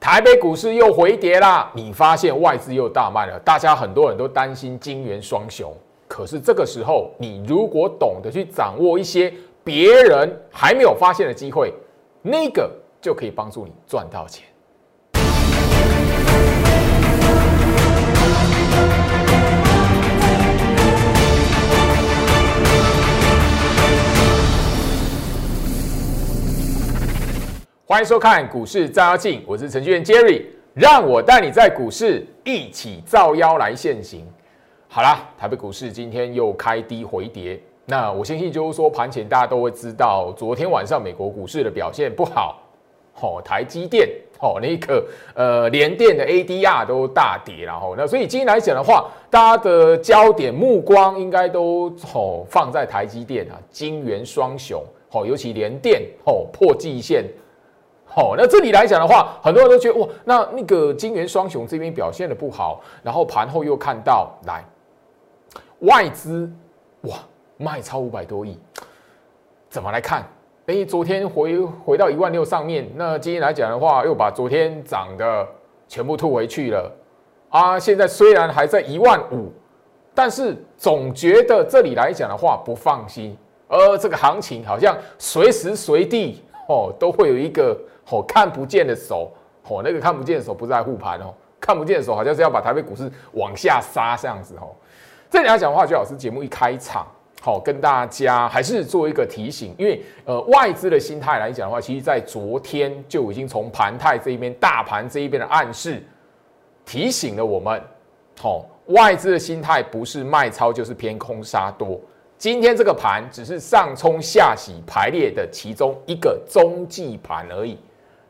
台北股市又回跌啦，你发现外资又大卖了，大家很多人都担心金元双雄。可是这个时候，你如果懂得去掌握一些别人还没有发现的机会，那个就可以帮助你赚到钱。欢迎收看股市照妖镜，我是程序员 Jerry，让我带你在股市一起照妖来现行。好啦，台北股市今天又开低回跌，那我相信就是说盘前大家都会知道，昨天晚上美国股市的表现不好，哦，台积电哦那个呃联电的 ADR 都大跌，然后那所以今天来讲的话，大家的焦点目光应该都哦放在台积电啊，金元双雄哦，尤其联电哦破季线。好，那这里来讲的话，很多人都觉得哇，那那个金元双雄这边表现的不好，然后盘后又看到来外资哇卖超五百多亿，怎么来看？哎，昨天回回到一万六上面，那今天来讲的话，又把昨天涨的全部吐回去了啊！现在虽然还在一万五，但是总觉得这里来讲的话不放心，而这个行情好像随时随地哦都会有一个。哦，看不见的手，哦，那个看不见的手不是在护盘哦，看不见的手好像是要把台北股市往下杀这样子哦。这里来讲的话，就老师节目一开场，好，跟大家还是做一个提醒，因为呃外资的心态来讲的话，其实在昨天就已经从盘态这一边、大盘这一边的暗示提醒了我们，好，外资的心态不是卖超就是偏空杀多，今天这个盘只是上冲下洗排列的其中一个中继盘而已。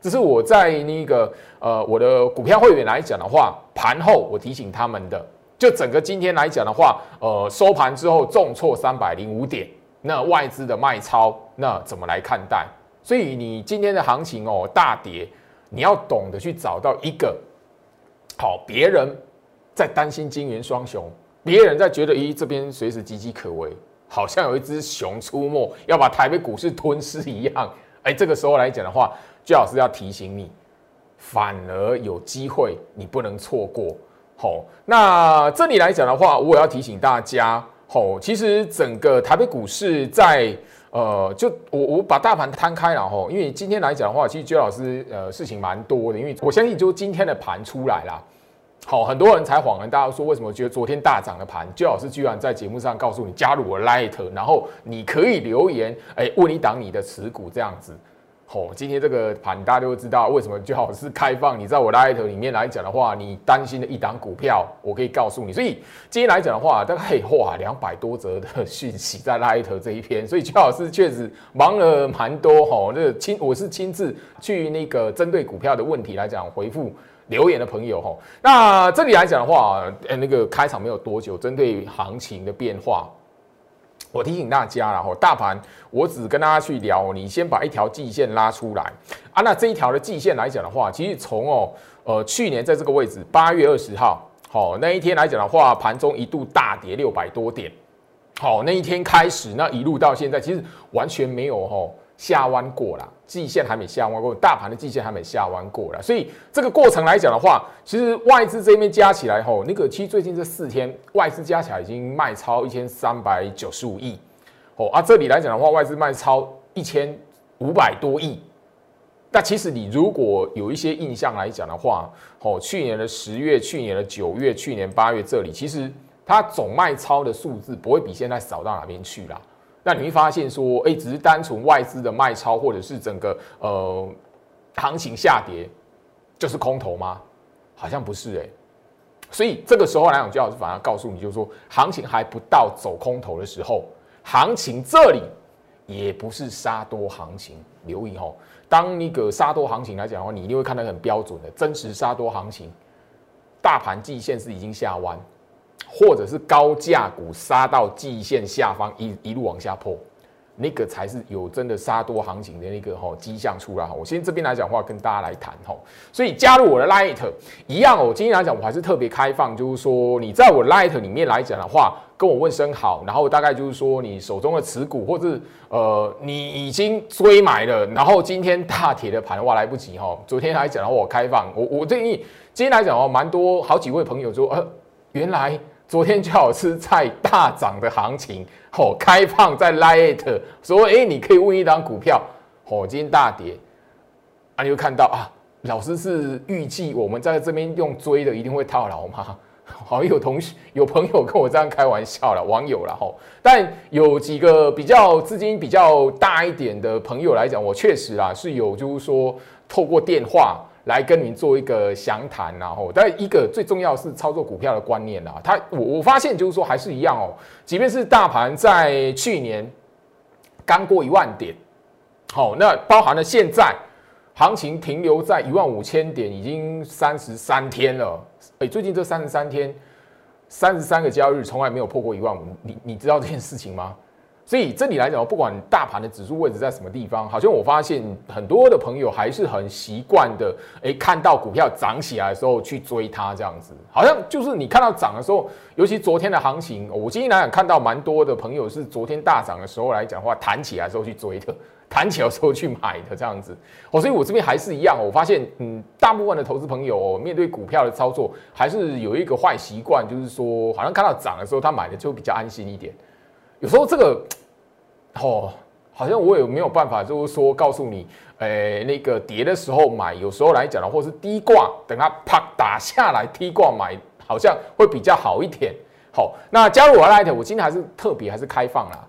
只是我在那个呃我的股票会员来讲的话，盘后我提醒他们的，就整个今天来讲的话，呃收盘之后重挫三百零五点，那外资的卖超那怎么来看待？所以你今天的行情哦大跌，你要懂得去找到一个好，别人在担心金元双雄，别人在觉得咦这边随时岌岌可危，好像有一只熊出没要把台北股市吞噬一样，哎这个时候来讲的话。最好是要提醒你，反而有机会，你不能错过。好，那这里来讲的话，我要提醒大家，好，其实整个台北股市在呃，就我我把大盘摊开了哈，因为今天来讲的话，其实周老师呃事情蛮多的，因为我相信就今天的盘出来了，好，很多人才恍然大悟说，为什么觉得昨天大涨的盘，周老师居然在节目上告诉你加入我 Light，然后你可以留言，哎，问一档你的持股这样子。哦，今天这个盘大家都知道为什么最好是开放。你在我拉 i 头里面来讲的话，你担心的一档股票，我可以告诉你。所以今天来讲的话，大概哇两百多则的讯息在拉 i 头这一篇，所以最好是确实忙了蛮多哈。这亲我是亲自去那个针对股票的问题来讲回复留言的朋友哈。那这里来讲的话，呃，那个开场没有多久，针对行情的变化。我提醒大家了哈，大盘我只跟大家去聊，你先把一条季线拉出来啊。那这一条的季线来讲的话，其实从哦呃去年在这个位置八月二十号好那一天来讲的话，盘中一度大跌六百多点，好那一天开始，那一路到现在，其实完全没有哈。下弯过了，季线还没下弯过，大盘的季线还没下弯过了，所以这个过程来讲的话，其实外资这边加起来吼，那个其实最近这四天外资加起来已经卖超一千三百九十五亿，哦啊，这里来讲的话，外资卖超一千五百多亿。那其实你如果有一些印象来讲的话，哦，去年的十月、去年的九月、去年八月这里，其实它总卖超的数字不会比现在少到哪边去啦。那你会发现说，哎，只是单纯外资的卖超，或者是整个呃行情下跌，就是空头吗？好像不是哎。所以这个时候来讲，就老师反而告诉你，就是说行情还不到走空头的时候，行情这里也不是杀多行情。留意哦，当那个杀多行情来讲的话，你一定会看到很标准的真实杀多行情，大盘季线是已经下弯。或者是高价股杀到季线下方一一路往下破，那个才是有真的杀多行情的那个哈迹象出来哈。我先这边来讲话跟大家来谈哈，所以加入我的 Light 一样哦。今天来讲我还是特别开放，就是说你在我 Light 里面来讲的话，跟我问声好，然后大概就是说你手中的持股或者呃你已经追买了，然后今天大铁的盘哇来不及哈。昨天来讲的话我开放，我我建议今天来讲哦，蛮多好几位朋友说呃原来。昨天就好吃菜大涨的行情，哦，开放在 Lite，说，哎，你可以问一档股票，哦，今天大跌，啊，你就看到啊，老师是预计我们在这边用追的一定会套牢吗？好像有同学有朋友跟我这样开玩笑了，网友了吼，但有几个比较资金比较大一点的朋友来讲，我确实啊是有，就是说透过电话。来跟您做一个详谈，然后，但一个最重要是操作股票的观念啦。他我我发现就是说还是一样哦，即便是大盘在去年刚过一万点，好，那包含了现在行情停留在一万五千点，已经三十三天了。哎，最近这三十三天，三十三个交易日从来没有破过一万五，你你知道这件事情吗？所以这里来讲，不管大盘的指数位置在什么地方，好像我发现很多的朋友还是很习惯的，诶，看到股票涨起来的时候去追它，这样子，好像就是你看到涨的时候，尤其昨天的行情，我今天来讲看到蛮多的朋友是昨天大涨的时候来讲话，弹起来时候去追的，弹起来时候去买的这样子。哦，所以我这边还是一样，我发现，嗯，大部分的投资朋友面对股票的操作，还是有一个坏习惯，就是说，好像看到涨的时候他买的就比较安心一点。有时候这个。哦，好像我也没有办法，就是说告诉你，诶，那个跌的时候买，有时候来讲的，或是低挂，等它啪打下来，低挂买，好像会比较好一点。好，那加入我 Light，我今天还是特别还是开放啦。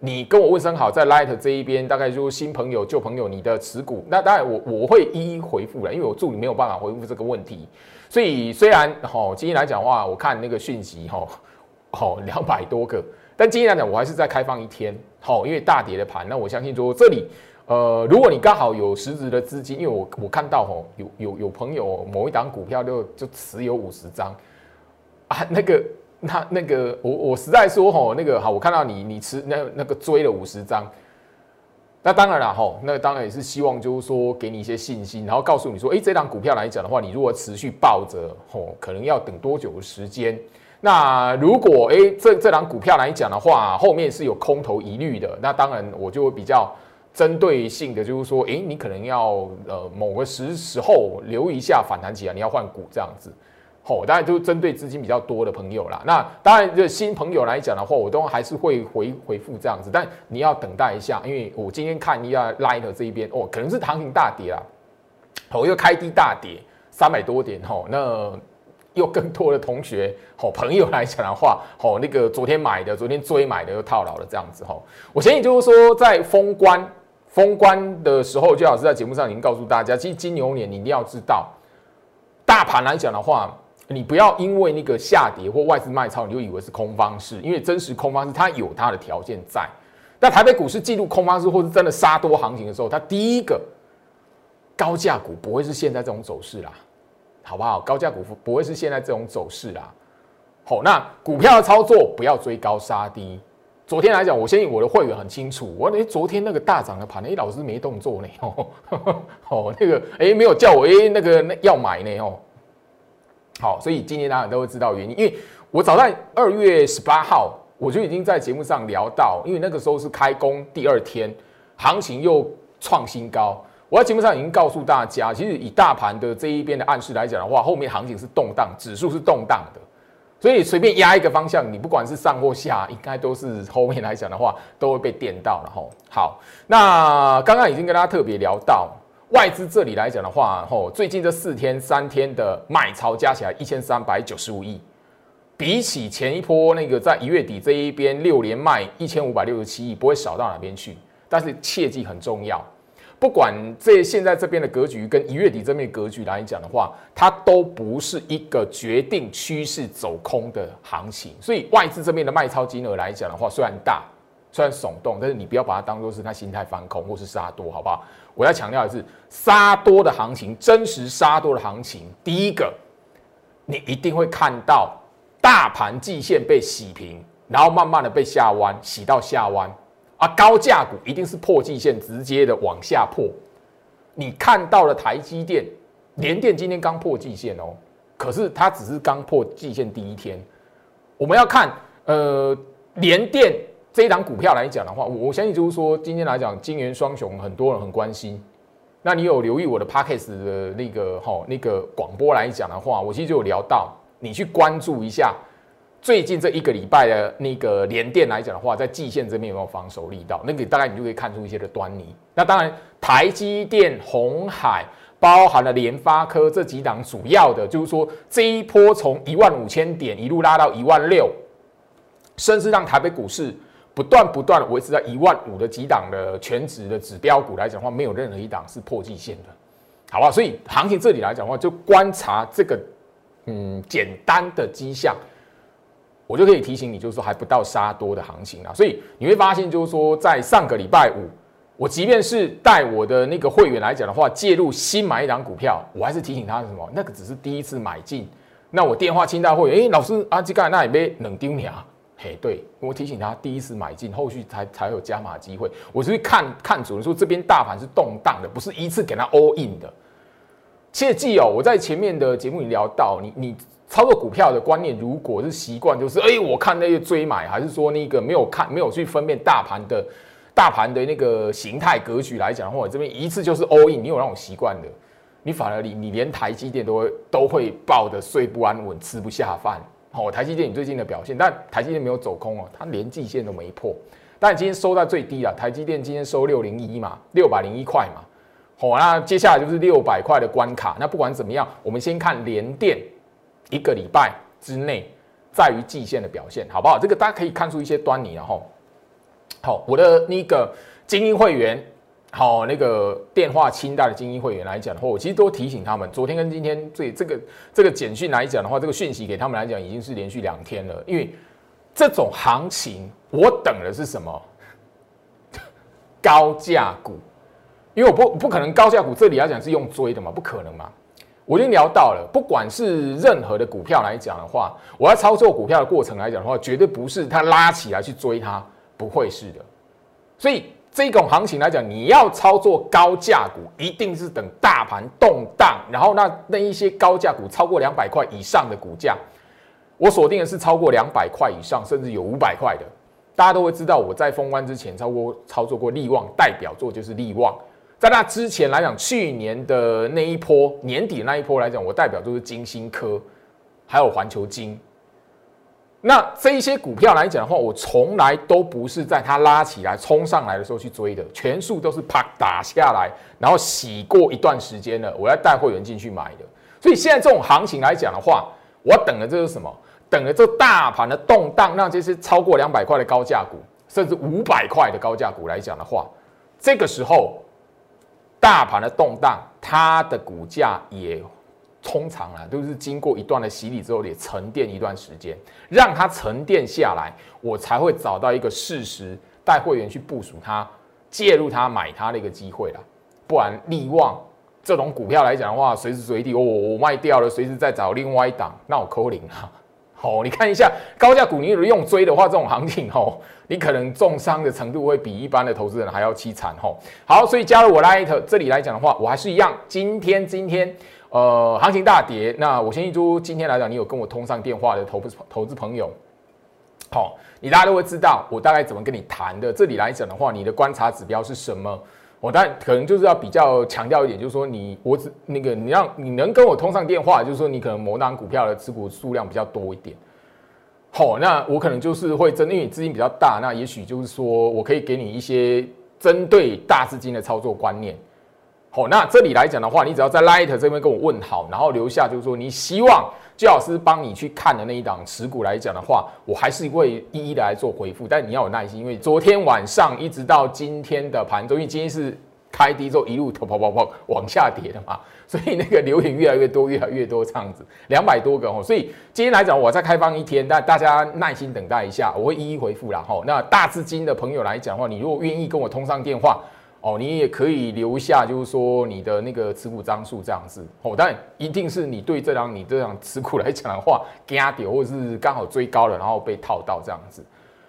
你跟我问声好，在 Light 这一边，大概就是新朋友、旧朋友，你的持股，那当然我我会一一回复了，因为我助理没有办法回复这个问题。所以虽然哈，今天来讲的话，我看那个讯息哈，好两百多个。但今天来讲，我还是在开放一天，好，因为大跌的盘，那我相信说这里，呃，如果你刚好有实质的资金，因为我我看到吼，有有有朋友某一档股票就就持有五十张，啊，那个那那个我我实在说吼，那个好，我看到你你持那那个追了五十张，那当然了吼，那当然也是希望就是说给你一些信心，然后告诉你说，哎，这档股票来讲的话，你如果持续抱着吼，可能要等多久的时间？那如果哎，这这档股票来讲的话，后面是有空头疑虑的，那当然我就会比较针对性的，就是说，哎，你可能要呃某个时时候留一下反弹起来，你要换股这样子。好，当然就针对资金比较多的朋友啦。那当然，这新朋友来讲的话，我都还是会回回复这样子，但你要等待一下，因为我今天看一下 Light 这一边哦，可能是行情大跌啦，哦，又开低大跌三百多点，吼，那。又更多的同学、好朋友来讲的话，好那个昨天买的、昨天追买的又套牢了，这样子哈。我相信就是说，在封关封关的时候，就老师在节目上已经告诉大家，其实金牛年你一定要知道，大盘来讲的话，你不要因为那个下跌或外资卖超，你就以为是空方式，因为真实空方式它有它的条件在。那台北股市进入空方式或是真的杀多行情的时候，它第一个高价股不会是现在这种走势啦。好不好？高价股不会是现在这种走势啦。好，那股票的操作不要追高杀低。昨天来讲，我相信我的会员很清楚。我哎，昨天那个大涨的盘，哎，老师没动作呢。哦，那个哎，没有叫我哎，那个要买呢哦。好，所以今天大家都会知道原因，因为我早在二月十八号我就已经在节目上聊到，因为那个时候是开工第二天，行情又创新高。我在节目上已经告诉大家，其实以大盘的这一边的暗示来讲的话，后面行情是动荡，指数是动荡的，所以随便压一个方向，你不管是上或下，应该都是后面来讲的话都会被电到了吼。好，那刚刚已经跟大家特别聊到外资这里来讲的话，吼，最近这四天三天的买超加起来一千三百九十五亿，比起前一波那个在一月底这一边六连卖一千五百六十七亿，不会少到哪边去，但是切记很重要。不管这现在这边的格局跟一月底这边格局来讲的话，它都不是一个决定趋势走空的行情。所以外资这边的卖超金额来讲的话，虽然大，虽然耸动，但是你不要把它当做是它心态翻空或是杀多，好不好？我要强调的是，杀多的行情，真实杀多的行情，第一个，你一定会看到大盘季线被洗平，然后慢慢的被下弯，洗到下弯。啊，高价股一定是破季线，直接的往下破。你看到了台积电、联电今天刚破季线哦，可是它只是刚破季线第一天。我们要看呃联电这一档股票来讲的话，我相信就是说今天来讲金元双雄很多人很关心。那你有留意我的 p a c k e s 的那个哈那个广播来讲的话，我其实就有聊到，你去关注一下最近这一个礼拜的那个连电来讲的话，在季线这边有没有防守力道？那个大概你就可以看出一些的端倪。那当然，台积电、红海，包含了联发科这几档主要的，就是说这一波从一万五千点一路拉到一万六，甚至让台北股市。不断不断维持在一万五的几档的全值的指标股来讲的话，没有任何一档是破季线的，好不好？所以行情这里来讲的话，就观察这个嗯简单的迹象，我就可以提醒你，就是说还不到杀多的行情啊。所以你会发现，就是说在上个礼拜五，我即便是带我的那个会员来讲的话，介入新买一档股票，我还是提醒他什么？那个只是第一次买进。那我电话清代会员，哎，老师啊，这个那也没冷丢你啊。嘿，对我提醒他第一次买进，后续才才有加码机会。我是看看准说这边大盘是动荡的，不是一次给他 all in 的。切记哦，我在前面的节目里聊到，你你操作股票的观念，如果是习惯就是哎，我看那些追买，还是说那个没有看没有去分辨大盘的大盘的那个形态格局来讲的话，这边一次就是 all in，你有那种习惯的，你反而你你连台积电都会都会抱的睡不安稳，吃不下饭。好，台积电你最近的表现，但台积电没有走空哦，它连季线都没破，但今天收在最低了。台积电今天收六零一嘛，六百零一块嘛。好，那接下来就是六百块的关卡。那不管怎么样，我们先看连电一个礼拜之内在于季线的表现，好不好？这个大家可以看出一些端倪，然后，好，我的那个精英会员。好，那个电话清代的精英会员来讲的话，我其实都提醒他们，昨天跟今天这这个这个简讯来讲的话，这个讯息给他们来讲已经是连续两天了。因为这种行情，我等的是什么？高价股，因为我不不可能高价股这里来讲是用追的嘛，不可能嘛。我已经聊到了，不管是任何的股票来讲的话，我要操作股票的过程来讲的话，绝对不是它拉起来去追它，不会是的。所以。这种行情来讲，你要操作高价股，一定是等大盘动荡，然后那那一些高价股超过两百块以上的股价，我锁定的是超过两百块以上，甚至有五百块的。大家都会知道，我在封关之前操过操作过利旺，代表作就是利旺。在那之前来讲，去年的那一波年底那一波来讲，我代表就是金星科，还有环球金。那这一些股票来讲的话，我从来都不是在它拉起来冲上来的时候去追的，全数都是啪打下来，然后洗过一段时间了，我要带会员进去买的。所以现在这种行情来讲的话，我等的这是什么？等的这大盘的动荡，让这些超过两百块的高价股，甚至五百块的高价股来讲的话，这个时候大盘的动荡，它的股价也。通常啊，都是经过一段的洗礼之后，也沉淀一段时间，让它沉淀下来，我才会找到一个事实，带会员去部署它，介入它，买它的一个机会啦。不然利旺这种股票来讲的话，随时随地哦，我卖掉了，随时再找另外一档，那我扣零啊。好，你看一下高价股，你如果用追的话，这种行情哦，你可能重伤的程度会比一般的投资人还要凄惨吼。好，所以加入我 Light 这里来讲的话，我还是一样，今天今天。呃，行情大跌，那我先预祝今天来讲，你有跟我通上电话的投资投资朋友，好，你大家都会知道我大概怎么跟你谈的。这里来讲的话，你的观察指标是什么？我当然可能就是要比较强调一点，就是说你我只那个你让你能跟我通上电话，就是说你可能某档股票的持股数量比较多一点。好，那我可能就是会针对你资金比较大，那也许就是说我可以给你一些针对大资金的操作观念。好，那这里来讲的话，你只要在 Light 这边跟我问好，然后留下就是说你希望最老师帮你去看的那一档持股来讲的话，我还是会一一的来做回复。但你要有耐心，因为昨天晚上一直到今天的盘中，因为今天是开低之后一路跑跑跑跑往下跌的嘛，所以那个留言越来越多，越来越多这样子，两百多个哦。所以今天来讲，我再开放一天，但大家耐心等待一下，我会一一回复啦。哈，那大资金的朋友来讲的话，你如果愿意跟我通上电话。哦，你也可以留下，就是说你的那个持股张数这样子。哦，但一定是你对这张你这张持股来讲的话，加跌或者是刚好追高了，然后被套到这样子。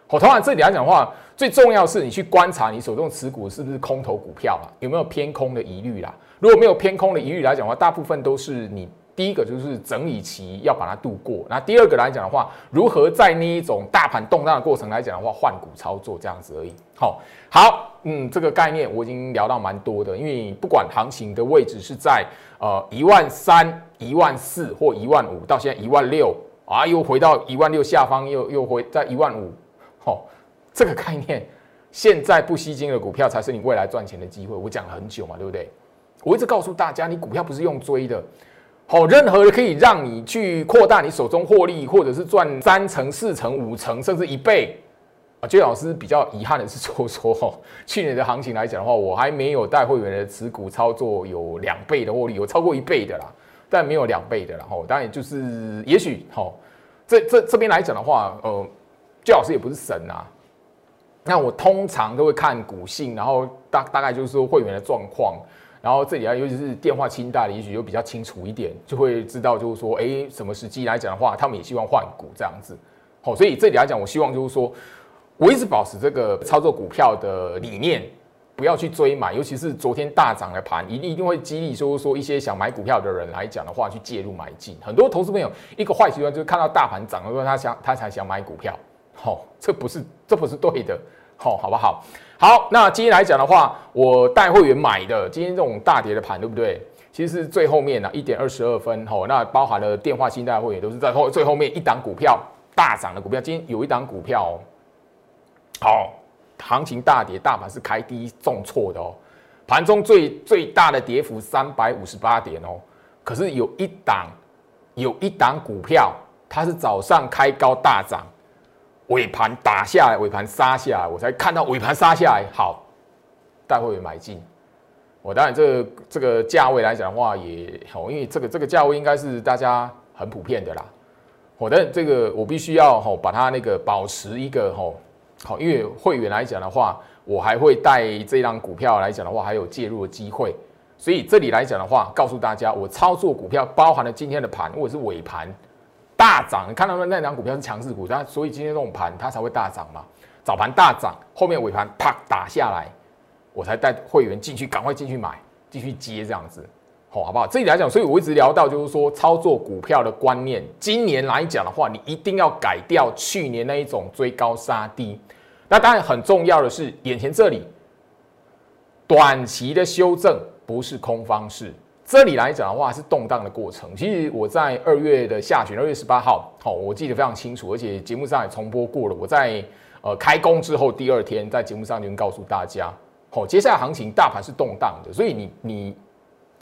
好，当然这里来讲的话，最重要是你去观察你手中持股是不是空头股票啦，有没有偏空的疑虑啦？如果没有偏空的疑虑来讲的话，大部分都是你。第一个就是整理期要把它度过，那第二个来讲的话，如何在那一种大盘动荡的过程来讲的话，换股操作这样子而已。好，好，嗯，这个概念我已经聊到蛮多的，因为不管行情的位置是在呃一万三、一万四或一万五，到现在一万六啊，又回到一万六下方，又又回在一万五，好，这个概念，现在不吸金的股票才是你未来赚钱的机会。我讲了很久嘛，对不对？我一直告诉大家，你股票不是用追的。好，任何可以让你去扩大你手中获利，或者是赚三成、四成、五成，甚至一倍啊！娟老师比较遗憾的是，说 说哈，去年的行情来讲的话，我还没有带会员的持股操作有两倍的获利，有超过一倍的啦，但没有两倍的啦。哈，当然就是，也许哈，这这这边来讲的话，呃，最老师也不是神啊。那我通常都会看股性，然后大大概就是说会员的状况。然后这里啊，尤其是电话清单的，也许就比较清楚一点，就会知道就是说，哎，什么时机来讲的话，他们也希望换股这样子。好，所以这里来讲，我希望就是说，我一直保持这个操作股票的理念，不要去追买，尤其是昨天大涨的盘，一定一定会激励说说一些想买股票的人来讲的话，去介入买进。很多投资朋友一个坏习惯就是看到大盘涨了，他想他才想买股票，好，这不是这不是对的，好，好不好？好，那今天来讲的话，我带会员买的今天这种大跌的盘，对不对？其实是最后面呢，一点二十二分，吼，那包含了电话新代会员都是在后最后面一档股票大涨的股票。今天有一档股票，好，行情大跌，大盘是开低重挫的哦，盘中最最大的跌幅三百五十八点哦。可是有一档有一档股票，它是早上开高大涨。尾盘打下来，尾盘杀下来，我才看到尾盘杀下来，好，带会员买进。我当然这个这个价位来讲的话，也好，因为这个这个价位应该是大家很普遍的啦。我的这个我必须要吼把它那个保持一个吼好，因为会员来讲的话，我还会带这张股票来讲的话，还有介入的机会。所以这里来讲的话，告诉大家，我操作股票包含了今天的盘或者是尾盘。大涨，你看到那两股票是强势股，它所以今天这种盘它才会大涨嘛。早盘大涨，后面尾盘啪打下来，我才带会员进去，赶快进去买，继续接这样子，好，好不好？这里来讲，所以我一直聊到就是说操作股票的观念，今年来讲的话，你一定要改掉去年那一种追高杀低。那当然很重要的是，眼前这里短期的修正不是空方式。这里来讲的话是动荡的过程。其实我在二月的下旬，二月十八号，好，我记得非常清楚，而且节目上也重播过了。我在呃开工之后第二天，在节目上就告诉大家，好，接下来行情大盘是动荡的，所以你你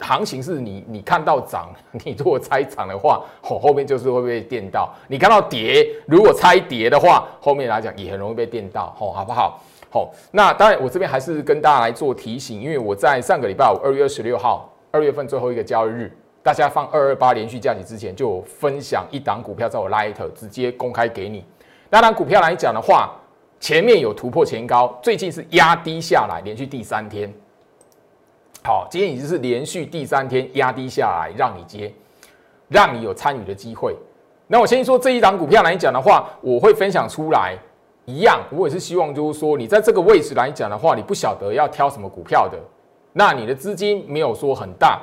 行情是你你看到涨，你如果猜涨的话，好，后面就是会被电到；你看到跌，如果猜跌的话，后面来讲也很容易被电到，好，好不好？好，那当然我这边还是跟大家来做提醒，因为我在上个礼拜五二月二十六号。二月份最后一个交易日，大家放二二八连续假期之前，就分享一档股票在我 Light 直接公开给你。那档股票来讲的话，前面有突破前高，最近是压低下来，连续第三天。好，今天已经是连续第三天压低下来，让你接，让你有参与的机会。那我先说这一档股票来讲的话，我会分享出来一样，我也是希望就是说，你在这个位置来讲的话，你不晓得要挑什么股票的。那你的资金没有说很大，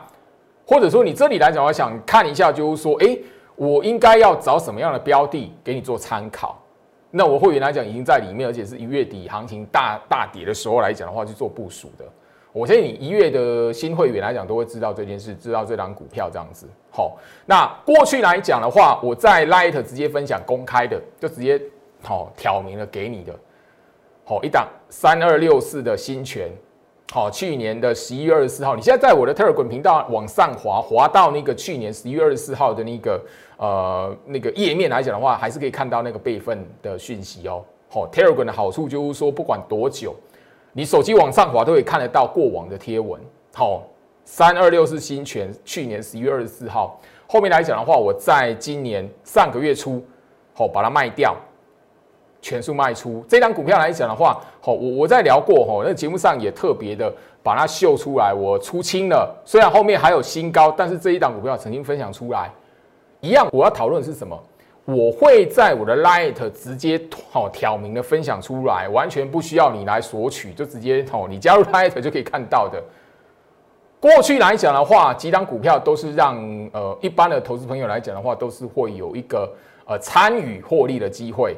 或者说你这里来讲，我想看一下，就是说，哎，我应该要找什么样的标的给你做参考？那我会员来讲已经在里面，而且是一月底行情大大跌的时候来讲的话去做部署的。我相信你一月的新会员来讲都会知道这件事，知道这张股票这样子。好，那过去来讲的话，我在 Light 直接分享公开的，就直接好挑明了给你的。好，一档三二六四的新权。好，去年的十一月二十四号，你现在在我的 Telegram 频道往上滑，滑到那个去年十一月二十四号的那个呃那个页面来讲的话，还是可以看到那个备份的讯息哦。好，Telegram 的好处就是说，不管多久，你手机往上滑都可以看得到过往的贴文。好，三二六是新权，去年十一月二十四号，后面来讲的话，我在今年上个月初，好把它卖掉。全数卖出这张股票来讲的话，好，我我在聊过哈，那节目上也特别的把它秀出来，我出清了。虽然后面还有新高，但是这一档股票曾经分享出来，一样我要讨论的是什么？我会在我的 Light 直接好挑明的分享出来，完全不需要你来索取，就直接哦，你加入 Light 就可以看到的。过去来讲的话，几档股票都是让呃一般的投资朋友来讲的话，都是会有一个呃参与获利的机会。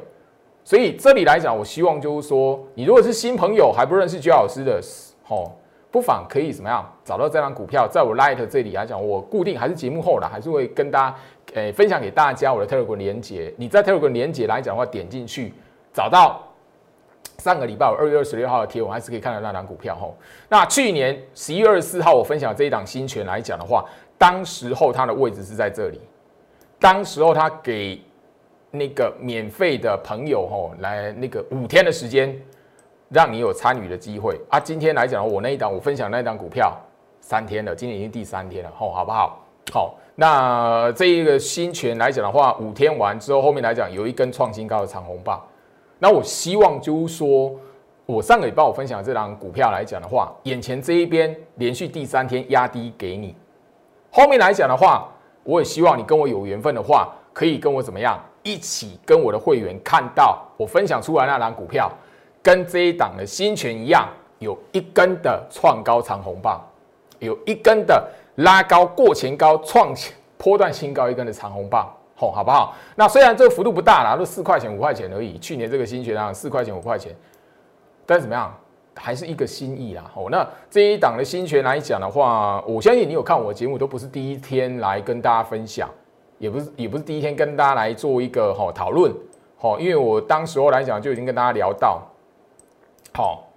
所以这里来讲，我希望就是说，你如果是新朋友还不认识居老师的，吼，不妨可以怎么样找到这张股票，在我 Light 这里来讲，我固定还是节目后的，还是会跟大家诶分享给大家我的 Telegram 连接。你在 Telegram 连接来讲的话，点进去找到。上个礼拜我二月二十六号的贴文还是可以看到那档股票吼。那去年十一月二十四号我分享这一档新权来讲的话，当时候它的位置是在这里，当时候它给那个免费的朋友吼来那个五天的时间，让你有参与的机会啊。今天来讲我那一档我分享那一档股票三天了，今天已经第三天了吼，好不好？好，那这一个新权来讲的话，五天完之后，后面来讲有一根创新高的长红棒。那我希望就是说，我上个礼拜我分享这档股票来讲的话，眼前这一边连续第三天压低给你，后面来讲的话，我也希望你跟我有缘分的话，可以跟我怎么样，一起跟我的会员看到我分享出来那档股票，跟这一档的新权一样，有一根的创高长红棒，有一根的拉高过前高创波段新高一根的长红棒。吼，好不好？那虽然这个幅度不大啦，都四块钱、五块钱而已。去年这个新权啊四块钱、五块钱，但是怎么样，还是一个心意啦。哦，那这一档的新权来讲的话，我相信你有看我节目，都不是第一天来跟大家分享，也不是也不是第一天跟大家来做一个吼讨论。吼，因为我当时候来讲就已经跟大家聊到，好，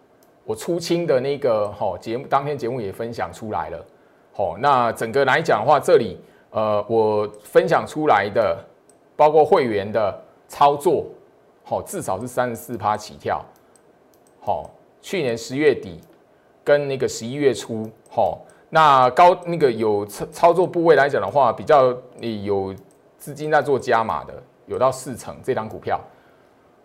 我出清的那个吼节目，当天节目也分享出来了。好，那整个来讲的话，这里。呃，我分享出来的，包括会员的操作，好，至少是三十四趴起跳，好，去年十月底跟那个十一月初，好，那高那个有操操作部位来讲的话，比较有资金在做加码的，有到四成这张股票，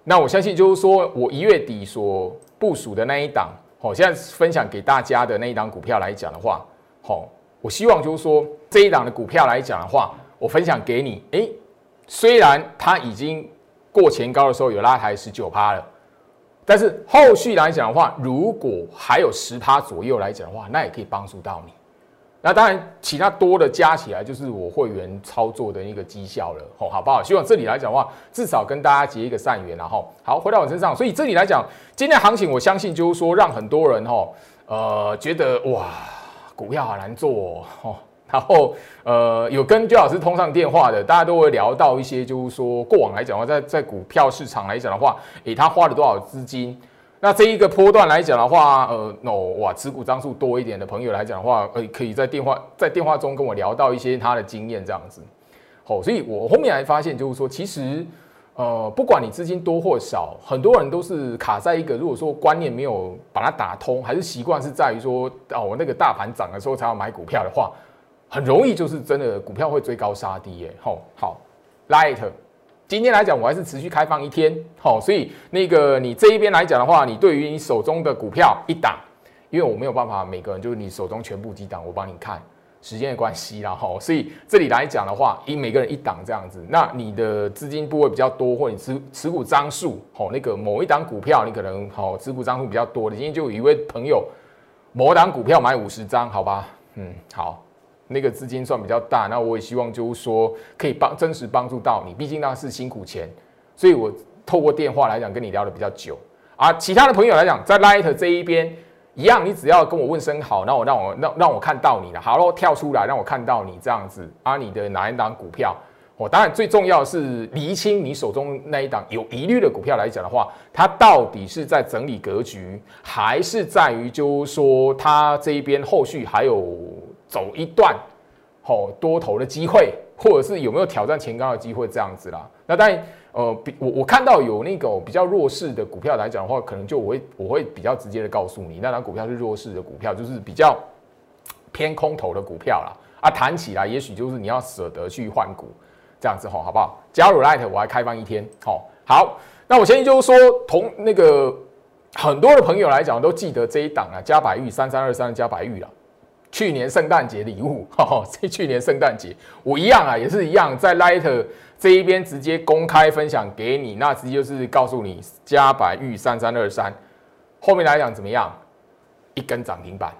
那我相信就是说我一月底所部署的那一档，好，现在分享给大家的那一档股票来讲的话，好。我希望就是说这一档的股票来讲的话，我分享给你。诶，虽然它已经过前高的时候有拉抬十九趴了，但是后续来讲的话，如果还有十趴左右来讲的话，那也可以帮助到你。那当然，其他多的加起来就是我会员操作的一个绩效了，吼，好不好？希望这里来讲的话，至少跟大家结一个善缘，然后好回到我身上。所以这里来讲，今天行情，我相信就是说，让很多人吼，呃，觉得哇。股票好难做哦，然后呃，有跟周老师通上电话的，大家都会聊到一些，就是说过往来讲的话，在在股票市场来讲的话，诶，他花了多少资金？那这一个波段来讲的话，呃，哦，哇，持股张数多一点的朋友来讲的话，呃，可以在电话在电话中跟我聊到一些他的经验这样子。好，所以我后面还发现，就是说其实。呃，不管你资金多或少，很多人都是卡在一个，如果说观念没有把它打通，还是习惯是在于说，哦，我那个大盘涨的时候才要买股票的话，很容易就是真的股票会追高杀低耶。好，好，Light，今天来讲我还是持续开放一天，好，所以那个你这一边来讲的话，你对于你手中的股票一档，因为我没有办法每个人就是你手中全部几档，我帮你看。时间的关系然后所以这里来讲的话，以每个人一档这样子，那你的资金部位比较多，或者持持股张数，好，那个某一档股票你可能好持股张数比较多的，今天就有一位朋友，某档股票买五十张，好吧，嗯，好，那个资金算比较大，那我也希望就是说可以帮真实帮助到你，毕竟那是辛苦钱，所以我透过电话来讲跟你聊的比较久，啊，其他的朋友来讲，在 Light 这一边。一样，你只要跟我问声好，那我让我让让我看到你了，好喽，跳出来让我看到你这样子啊，你的哪一档股票？我当然最重要是厘清你手中那一档有疑虑的股票来讲的话，它到底是在整理格局，还是在于就是说它这一边后续还有走一段好多头的机会，或者是有没有挑战前高的机会这样子啦？那当然。呃，比我我看到有那个比较弱势的股票来讲的话，可能就我会我会比较直接的告诉你，那张股票是弱势的股票，就是比较偏空头的股票啦。啊，谈起来也许就是你要舍得去换股这样子吼，好不好？加入 Light 我还开放一天，好，好。那我相信就是说，同那个很多的朋友来讲都记得这一档啊，加百玉三三二三加百玉了。去年圣诞节礼物，哈哈，这去年圣诞节我一样啊，也是一样，在 Light 这一边直接公开分享给你，那直接就是告诉你加百玉三三二三，后面来讲怎么样？一根涨停板，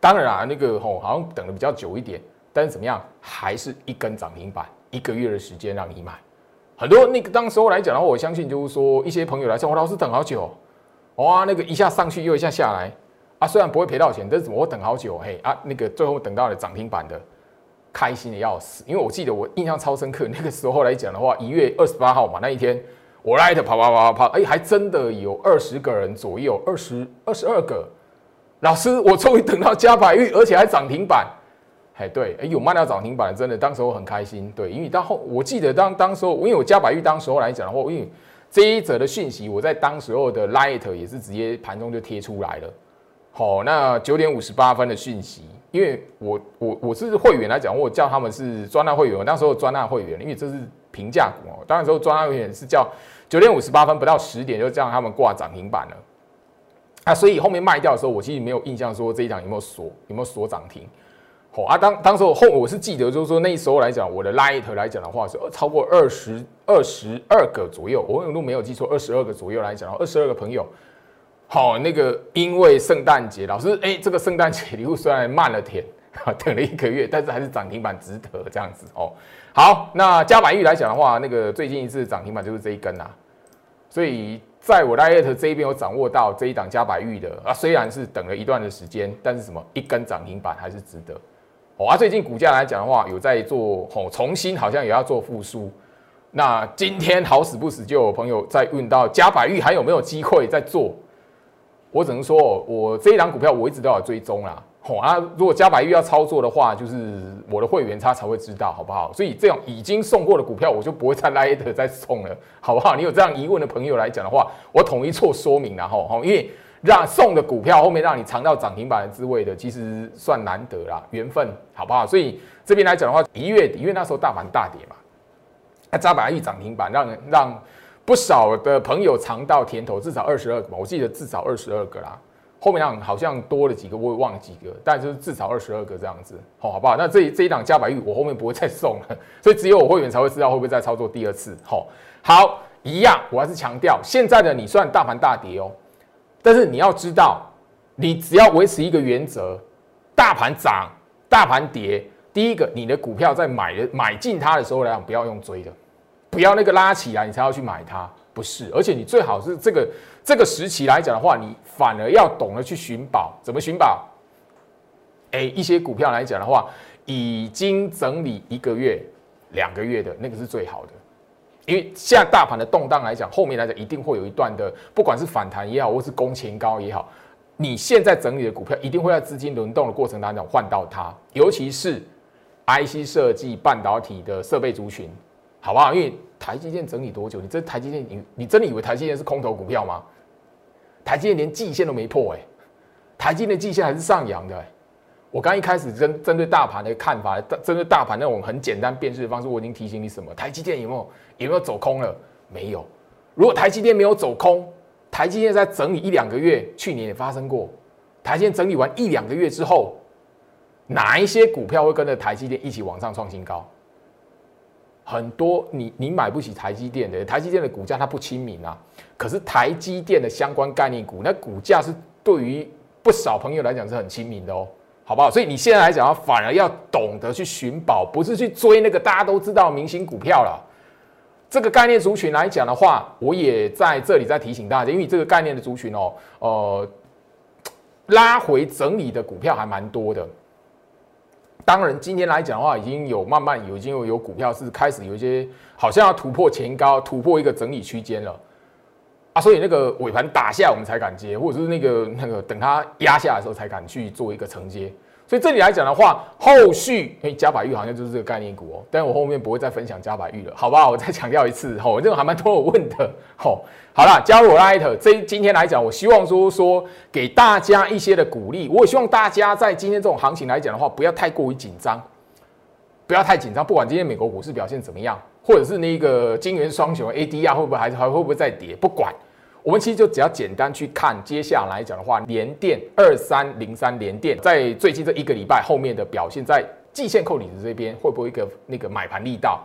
当然啊，那个吼好像等的比较久一点，但是怎么样，还是一根涨停板，一个月的时间让你买。很多那个当时候来讲的话，我相信就是说一些朋友来说，我老师等好久，哇，那个一下上去又一下下来啊，虽然不会赔到钱，但是我等好久嘿啊，那个最后等到了涨停板的，开心的要死，因为我记得我印象超深刻，那个时候来讲的话，一月二十八号嘛，那一天我来的跑跑跑跑跑，哎，还真的有二十个人左右，二十二十二个老师，我终于等到加百玉，而且还涨停板。哎，对，哎，有卖到涨停板，真的，当时我很开心。对，因为当后我记得当当时候，因为我加百玉当时候来讲的话，因为这一则的讯息，我在当时候的 Light 也是直接盘中就贴出来了。好，那九点五十八分的讯息，因为我我我是会员来讲，我叫他们是专案会员，那时候专案会员，因为这是平价股哦。当时候专案会员是叫九点五十八分不到十点就叫他们挂涨停板了。啊，所以后面卖掉的时候，我其实没有印象说这一档有没有锁，有没有锁涨停。哦啊，当当时候后我是记得，就是说那时候来讲，我的 light 来讲的话是超过二十二十二个左右，我如果没有记错，二十二个左右来讲，二十二个朋友，好，那个因为圣诞节，老师哎，这个圣诞节礼物虽然慢了点，等了一个月，但是还是涨停板值得这样子哦。好，那加百玉来讲的话，那个最近一次涨停板就是这一根啊，所以在我 light 这一边有掌握到这一档加百玉的啊，虽然是等了一段的时间，但是什么一根涨停板还是值得。哦啊，最近股价来讲的话，有在做哦，重新好像也要做复苏。那今天好死不死，就有朋友在问到加百玉还有没有机会在做？我只能说，我这一档股票我一直都有追踪啦。哦啊，如果加百玉要操作的话，就是我的会员他才会知道，好不好？所以这样已经送过的股票，我就不会再拉一的再送了，好不好？你有这样疑问的朋友来讲的话，我统一做说明了哈，因为。让送的股票后面让你尝到涨停板的滋味的，其实算难得啦，缘分好不好？所以这边来讲的话，一月底，因为那时候大盘大跌嘛，那扎百亿涨停板，让让不少的朋友尝到甜头，至少二十二个嘛，我记得至少二十二个啦。后面让好像多了几个，我也忘了几个，但就是至少二十二个这样子，好，好不好？那这这一档加百玉，我后面不会再送了，所以只有我会员才会知道会不会再操作第二次。好，好，一样，我还是强调，现在的你算大盘大跌哦。但是你要知道，你只要维持一个原则，大盘涨，大盘跌，第一个，你的股票在买的买进它的时候来讲，不要用追的，不要那个拉起来你才要去买它，不是。而且你最好是这个这个时期来讲的话，你反而要懂得去寻宝，怎么寻宝？哎，一些股票来讲的话，已经整理一个月、两个月的那个是最好的。因为现在大盘的动荡来讲，后面来讲一定会有一段的，不管是反弹也好，或是攻前高也好，你现在整理的股票一定会在资金轮动的过程当中换到它，尤其是 IC 设计、半导体的设备族群，好不好？因为台积电整理多久？你这台积电，你你真的以为台积电是空头股票吗？台积电连季线都没破，哎，台积电的季线还是上扬的。我刚一开始针针对大盘的看法，针对大盘那种很简单辨识的方式，我已经提醒你什么？台积电有没有有没有走空了？没有。如果台积电没有走空，台积电在整理一两个月，去年也发生过。台积电整理完一两个月之后，哪一些股票会跟着台积电一起往上创新高？很多你你买不起台积电的，台积电的股价它不亲民啊。可是台积电的相关概念股，那股价是对于不少朋友来讲是很亲民的哦。好不好？所以你现在来讲，反而要懂得去寻宝，不是去追那个大家都知道明星股票了。这个概念族群来讲的话，我也在这里再提醒大家，因为这个概念的族群哦，呃，拉回整理的股票还蛮多的。当然，今天来讲的话，已经有慢慢有已经有有股票是开始有一些好像要突破前高，突破一个整理区间了。啊，所以那个尾盘打下我们才敢接，或者是那个那个等它压下的时候才敢去做一个承接。所以这里来讲的话，后续哎加百玉好像就是这个概念股哦，但我后面不会再分享加百玉了，好不好？我再强调一次，吼，这种还蛮多我问的，吼，好了，加入我 Light，这今天来讲，我希望说说给大家一些的鼓励，我也希望大家在今天这种行情来讲的话，不要太过于紧张，不要太紧张，不管今天美国股市表现怎么样，或者是那个金元双雄 AD 啊，会不会还还会不会再跌，不管。我们其实就只要简单去看接下来讲的话，联电二三零三联电在最近这一个礼拜后面的表现，在季线扣底子这边会不会一个那个买盘力道？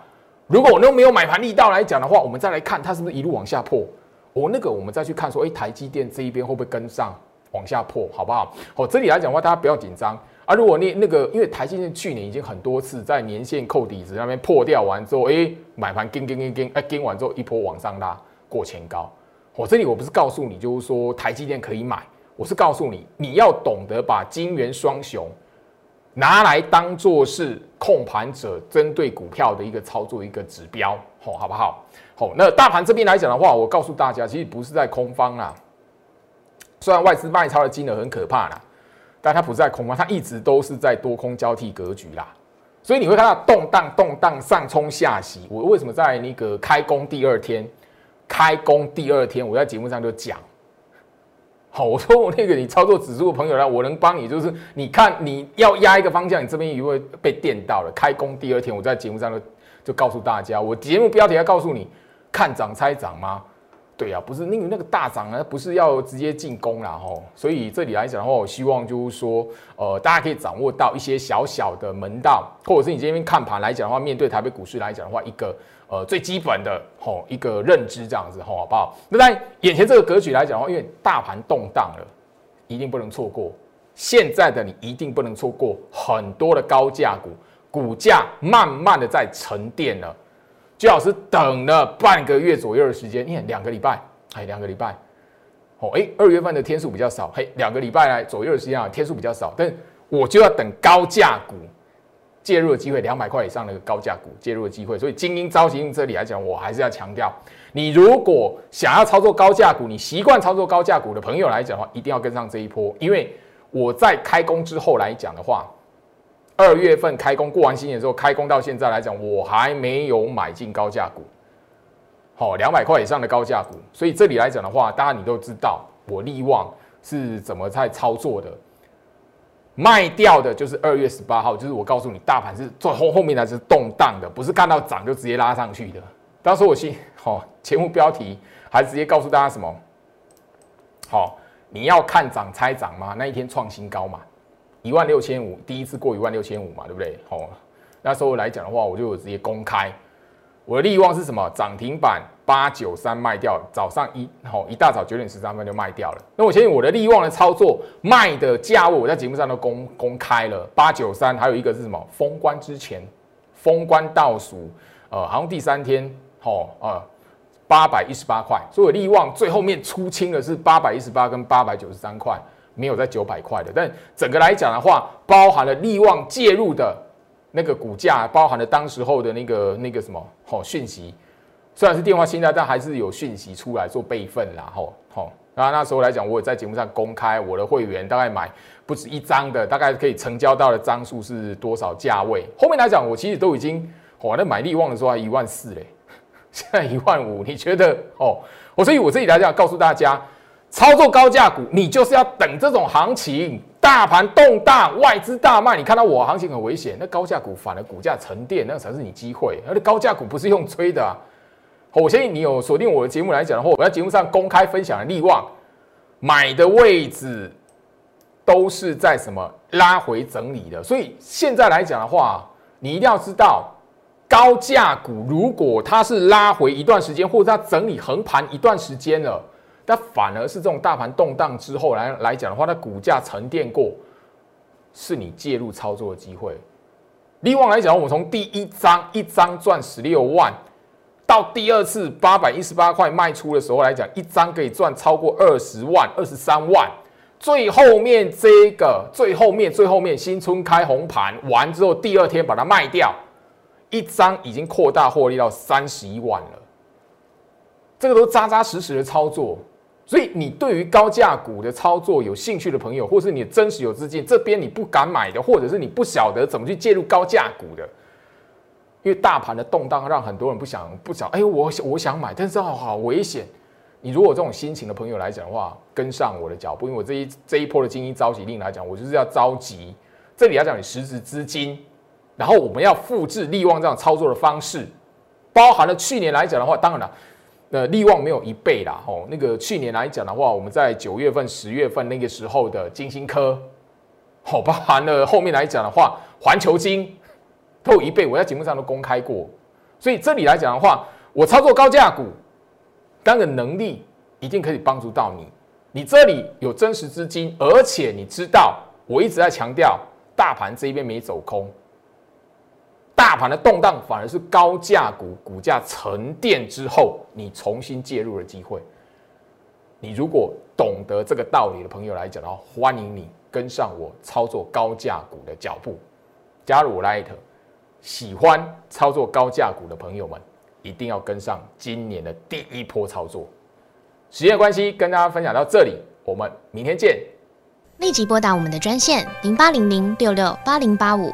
如果我都没有买盘力道来讲的话，我们再来看它是不是一路往下破？我那个我们再去看说，哎，台积电这一边会不会跟上往下破，好不好？好，这里来讲的话，大家不要紧张啊。如果你那个因为台积电去年已经很多次在年线扣底子那边破掉完之后，哎，买盘跟跟跟跟，哎，跟完之后一波往上拉过前高。我这里我不是告诉你，就是说台积电可以买，我是告诉你，你要懂得把金元双雄拿来当做是控盘者针对股票的一个操作一个指标，好，好不好？好，那大盘这边来讲的话，我告诉大家，其实不是在空方啦。虽然外资卖超的金额很可怕啦，但它不是在空方，它一直都是在多空交替格局啦。所以你会看到动荡动荡上冲下洗。我为什么在那个开工第二天？开工第二天，我在节目上就讲，好，我说我那个你操作指数的朋友呢，我能帮你，就是你看你要压一个方向，你这边也会被电到了。开工第二天，我在节目上就就告诉大家，我节目标题要告诉你，看涨猜涨吗？对呀，不是因为那个大涨呢，不是要直接进攻啦吼，所以这里来讲的话，我希望就是说，呃，大家可以掌握到一些小小的门道，或者是你这边看盘来讲的话，面对台北股市来讲的话，一个呃最基本的吼一个认知这样子吼，好不好？那在眼前这个格局来讲的话，因为大盘动荡了，一定不能错过。现在的你一定不能错过很多的高价股，股价慢慢的在沉淀了。最好是等了半个月左右的时间，你看两个礼拜，哎，两个礼拜，哦，哎，二月份的天数比较少，嘿，两个礼拜来左右的时间啊，天数比较少，但我就要等高价股介入的机会，两百块以上的高价股介入的机会，所以精英招型这里来讲，我还是要强调，你如果想要操作高价股，你习惯操作高价股的朋友来讲的话，一定要跟上这一波，因为我在开工之后来讲的话。二月份开工过完新年之后，开工到现在来讲，我还没有买进高价股，好，两百块以上的高价股。所以这里来讲的话，大家你都知道我利旺是怎么在操作的。卖掉的就是二月十八号，就是我告诉你，大盘是最后后面呢是动荡的，不是看到涨就直接拉上去的。当时我先好节目标题还直接告诉大家什么？好，你要看涨猜涨吗？那一天创新高嘛。一万六千五，第一次过一万六千五嘛，对不对？好，那时候来讲的话，我就直接公开我的利望是什么？涨停板八九三卖掉，早上一好一大早九点十三分就卖掉了。那我相信我的利旺的操作卖的价位，我在节目上都公公开了。八九三还有一个是什么？封关之前，封关倒数，呃，好像第三天，好啊，八百一十八块。所以我利旺最后面出清的是八百一十八跟八百九十三块。没有在九百块的，但整个来讲的话，包含了利旺介入的那个股价，包含了当时候的那个那个什么好讯息，虽然是电话信贷，但还是有讯息出来做备份啦，吼吼。那那时候来讲，我也在节目上公开我的会员大概买不止一张的，大概可以成交到的张数是多少价位。后面来讲，我其实都已经，哦，那买力旺的时候还一万四嘞，现在一万五，你觉得哦？我所以我这里来讲，告诉大家。操作高价股，你就是要等这种行情，大盘动荡，外资大卖。你看到我行情很危险，那高价股反而股价沉淀，那才是你机会。而且高价股不是用吹的啊！我相信你有锁定我的节目来讲的话，我在节目上公开分享的利旺买的位置都是在什么拉回整理的。所以现在来讲的话，你一定要知道，高价股如果它是拉回一段时间，或者它整理横盘一段时间了。那反而是这种大盘动荡之后来来讲的话，它股价沉淀过，是你介入操作的机会。利旺来讲，我从第一张一张赚十六万，到第二次八百一十八块卖出的时候来讲，一张可以赚超过二十万、二十三万。最后面这个最后面最后面新春开红盘完之后，第二天把它卖掉，一张已经扩大获利到三十一万了。这个都扎扎实实的操作。所以，你对于高价股的操作有兴趣的朋友，或是你真实有资金，这边你不敢买的，或者是你不晓得怎么去介入高价股的，因为大盘的动荡让很多人不想不想，哎，我我想买，但是好好危险。你如果这种心情的朋友来讲的话，跟上我的脚步，因为我这一这一波的精英召集令来讲，我就是要召集这里要讲你实质资金，然后我们要复制利旺这样操作的方式，包含了去年来讲的话，当然了。那利旺没有一倍啦，吼，那个去年来讲的话，我们在九月份、十月份那个时候的金星科，好，包含了后面来讲的话，环球金后一倍，我在节目上都公开过。所以这里来讲的话，我操作高价股，当然能力一定可以帮助到你。你这里有真实资金，而且你知道，我一直在强调，大盘这一边没走空。大盘的动荡反而是高价股股价沉淀之后，你重新介入的机会。你如果懂得这个道理的朋友来讲的话，欢迎你跟上我操作高价股的脚步，加入我 Light。喜欢操作高价股的朋友们，一定要跟上今年的第一波操作。时间关系，跟大家分享到这里，我们明天见。立即拨打我们的专线零八零零六六八零八五。